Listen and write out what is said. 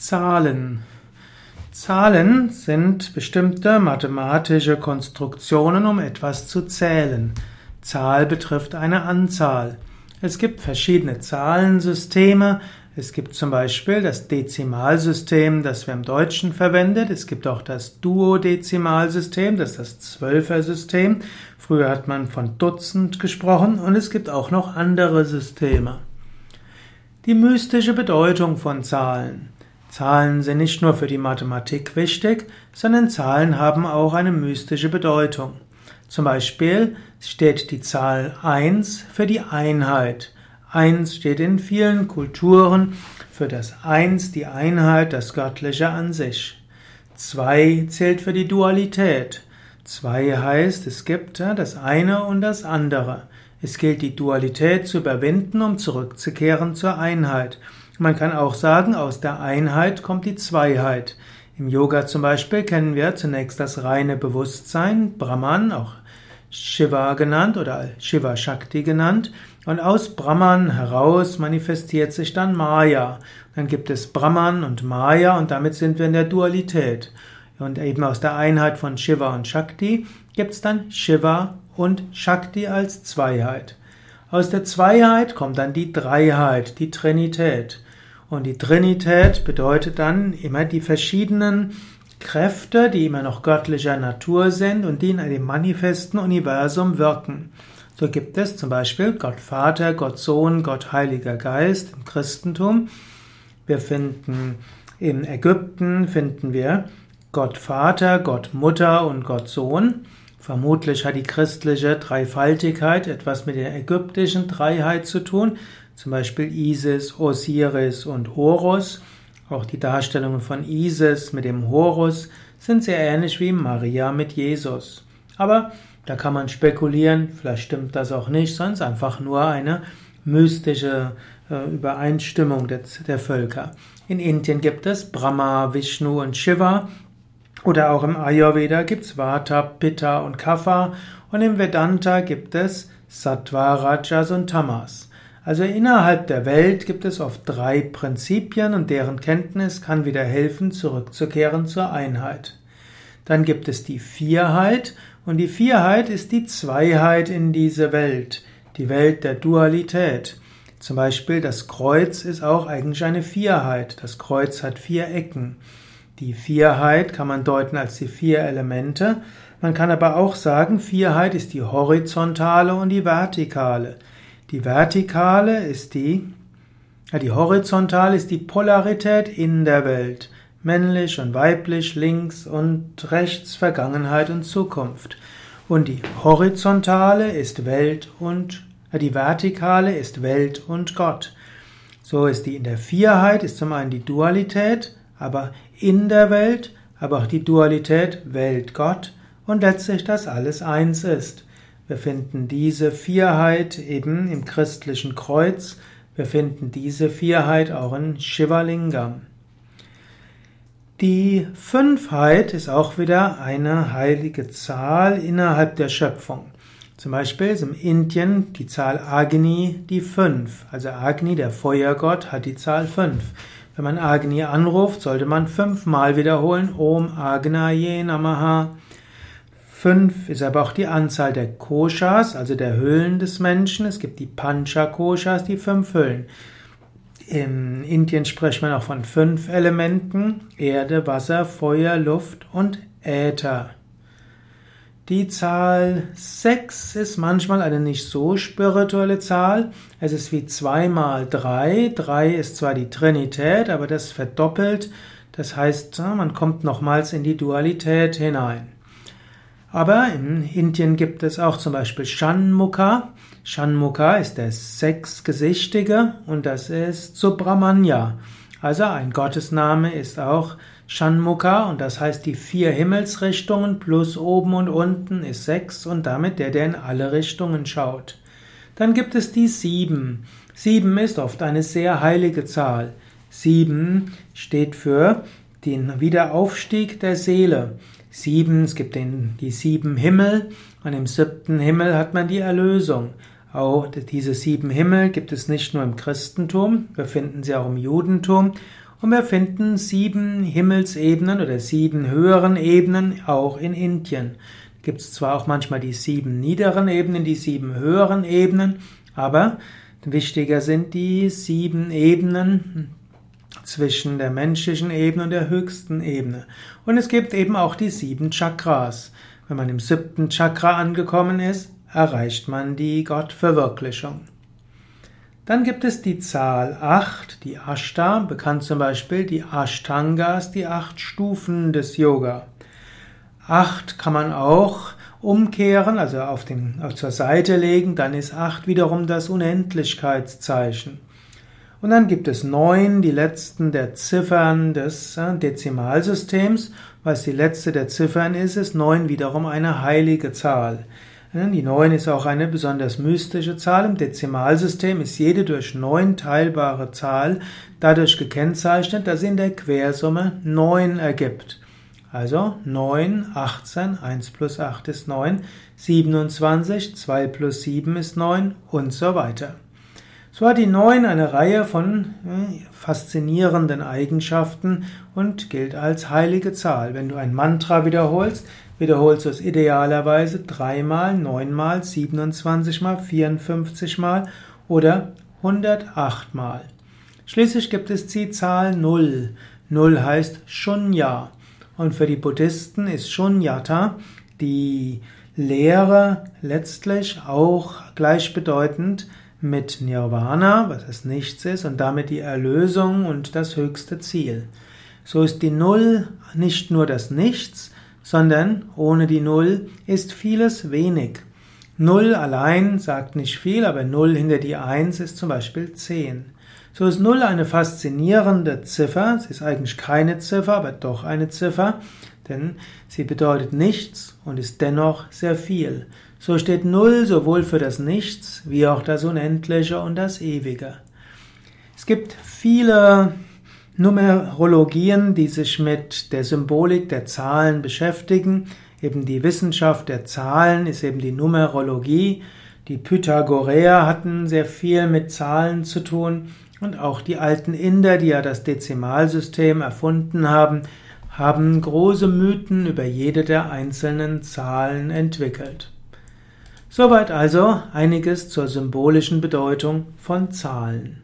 Zahlen. Zahlen sind bestimmte mathematische Konstruktionen, um etwas zu zählen. Zahl betrifft eine Anzahl. Es gibt verschiedene Zahlensysteme. Es gibt zum Beispiel das Dezimalsystem, das wir im Deutschen verwendet. Es gibt auch das Duodezimalsystem, das ist das Zwölfer-System. Früher hat man von Dutzend gesprochen und es gibt auch noch andere Systeme. Die mystische Bedeutung von Zahlen. Zahlen sind nicht nur für die Mathematik wichtig, sondern Zahlen haben auch eine mystische Bedeutung. Zum Beispiel steht die Zahl 1 für die Einheit. 1 steht in vielen Kulturen für das Eins, die Einheit, das Göttliche an sich. 2 zählt für die Dualität. 2 heißt, es gibt das eine und das andere. Es gilt die Dualität zu überwinden, um zurückzukehren zur Einheit. Man kann auch sagen, aus der Einheit kommt die Zweiheit. Im Yoga zum Beispiel kennen wir zunächst das reine Bewusstsein, Brahman, auch Shiva genannt oder Shiva Shakti genannt. Und aus Brahman heraus manifestiert sich dann Maya. Dann gibt es Brahman und Maya und damit sind wir in der Dualität. Und eben aus der Einheit von Shiva und Shakti gibt es dann Shiva und Shakti als Zweiheit. Aus der Zweiheit kommt dann die Dreiheit, die Trinität. Und die Trinität bedeutet dann immer die verschiedenen Kräfte, die immer noch göttlicher Natur sind und die in einem manifesten Universum wirken. So gibt es zum Beispiel Gott Vater, Gott Sohn, Gott Heiliger Geist im Christentum. Wir finden in Ägypten finden wir Gott Vater, Gott Mutter und Gott Sohn. Vermutlich hat die christliche Dreifaltigkeit etwas mit der ägyptischen Dreiheit zu tun zum Beispiel Isis, Osiris und Horus. Auch die Darstellungen von Isis mit dem Horus sind sehr ähnlich wie Maria mit Jesus. Aber da kann man spekulieren, vielleicht stimmt das auch nicht, sonst einfach nur eine mystische äh, Übereinstimmung der, der Völker. In Indien gibt es Brahma, Vishnu und Shiva. Oder auch im Ayurveda gibt es Vata, Pitta und Kapha. Und im Vedanta gibt es Sattva, Rajas und Tamas. Also innerhalb der Welt gibt es oft drei Prinzipien und deren Kenntnis kann wieder helfen, zurückzukehren zur Einheit. Dann gibt es die Vierheit und die Vierheit ist die Zweiheit in diese Welt, die Welt der Dualität. Zum Beispiel das Kreuz ist auch eigentlich eine Vierheit. Das Kreuz hat vier Ecken. Die Vierheit kann man deuten als die vier Elemente. Man kann aber auch sagen, Vierheit ist die horizontale und die vertikale. Die Vertikale ist die, die Horizontale ist die Polarität in der Welt. Männlich und weiblich, links und rechts, Vergangenheit und Zukunft. Und die Horizontale ist Welt und, die Vertikale ist Welt und Gott. So ist die in der Vierheit ist zum einen die Dualität, aber in der Welt, aber auch die Dualität Welt-Gott und letztlich das alles eins ist. Wir finden diese Vierheit eben im christlichen Kreuz. Wir finden diese Vierheit auch in Shivalingam. Die Fünfheit ist auch wieder eine heilige Zahl innerhalb der Schöpfung. Zum Beispiel ist im Indien die Zahl Agni die fünf. Also Agni, der Feuergott, hat die Zahl fünf. Wenn man Agni anruft, sollte man fünfmal wiederholen. Om Agnaye Namaha. Fünf ist aber auch die Anzahl der Koshas, also der Hüllen des Menschen. Es gibt die Pancha-Koshas, die fünf Hüllen. In Indien spricht man auch von fünf Elementen: Erde, Wasser, Feuer, Luft und Äther. Die Zahl sechs ist manchmal eine nicht so spirituelle Zahl. Es ist wie zwei mal drei. Drei ist zwar die Trinität, aber das verdoppelt. Das heißt, man kommt nochmals in die Dualität hinein. Aber in Indien gibt es auch zum Beispiel Shanmukha. Shanmukha ist der sechsgesichtige und das ist Subramanya. Also ein Gottesname ist auch Shanmukha und das heißt die vier Himmelsrichtungen plus oben und unten ist sechs und damit der, der in alle Richtungen schaut. Dann gibt es die sieben. Sieben ist oft eine sehr heilige Zahl. Sieben steht für den Wiederaufstieg der Seele. Sieben, es gibt den, die sieben Himmel und im siebten Himmel hat man die Erlösung. Auch diese sieben Himmel gibt es nicht nur im Christentum, wir finden sie auch im Judentum Und wir finden sieben Himmelsebenen oder sieben höheren Ebenen auch in Indien. Gibt es zwar auch manchmal die sieben niederen Ebenen, die sieben höheren Ebenen, aber wichtiger sind die sieben Ebenen zwischen der menschlichen Ebene und der höchsten Ebene. Und es gibt eben auch die sieben Chakras. Wenn man im siebten Chakra angekommen ist, erreicht man die Gottverwirklichung. Dann gibt es die Zahl 8, die Ashta, bekannt zum Beispiel die Ashtangas, die acht Stufen des Yoga. 8 kann man auch umkehren, also auf den, auf zur Seite legen, dann ist 8 wiederum das Unendlichkeitszeichen. Und dann gibt es 9, die letzten der Ziffern des äh, Dezimalsystems. Was die letzte der Ziffern ist, ist 9 wiederum eine heilige Zahl. Die 9 ist auch eine besonders mystische Zahl. Im Dezimalsystem ist jede durch 9 teilbare Zahl dadurch gekennzeichnet, dass sie in der Quersumme 9 ergibt. Also 9, 18, 1 plus 8 ist 9, 27, 2 plus 7 ist 9 und so weiter. So hat die 9 eine Reihe von äh, faszinierenden Eigenschaften und gilt als heilige Zahl. Wenn du ein Mantra wiederholst, wiederholst du es idealerweise dreimal, neunmal, 27 mal, 54 mal oder 108 mal. Schließlich gibt es die Zahl 0. 0 heißt Shunya. Und für die Buddhisten ist Shunyata die Lehre letztlich auch gleichbedeutend mit Nirvana, was das Nichts ist, und damit die Erlösung und das höchste Ziel. So ist die Null nicht nur das Nichts, sondern ohne die Null ist vieles wenig. Null allein sagt nicht viel, aber Null hinter die Eins ist zum Beispiel zehn. So ist Null eine faszinierende Ziffer. Sie ist eigentlich keine Ziffer, aber doch eine Ziffer, denn sie bedeutet nichts und ist dennoch sehr viel. So steht Null sowohl für das Nichts wie auch das Unendliche und das Ewige. Es gibt viele Numerologien, die sich mit der Symbolik der Zahlen beschäftigen. Eben die Wissenschaft der Zahlen ist eben die Numerologie. Die Pythagoreer hatten sehr viel mit Zahlen zu tun und auch die alten Inder, die ja das Dezimalsystem erfunden haben, haben große Mythen über jede der einzelnen Zahlen entwickelt. Soweit also einiges zur symbolischen Bedeutung von Zahlen.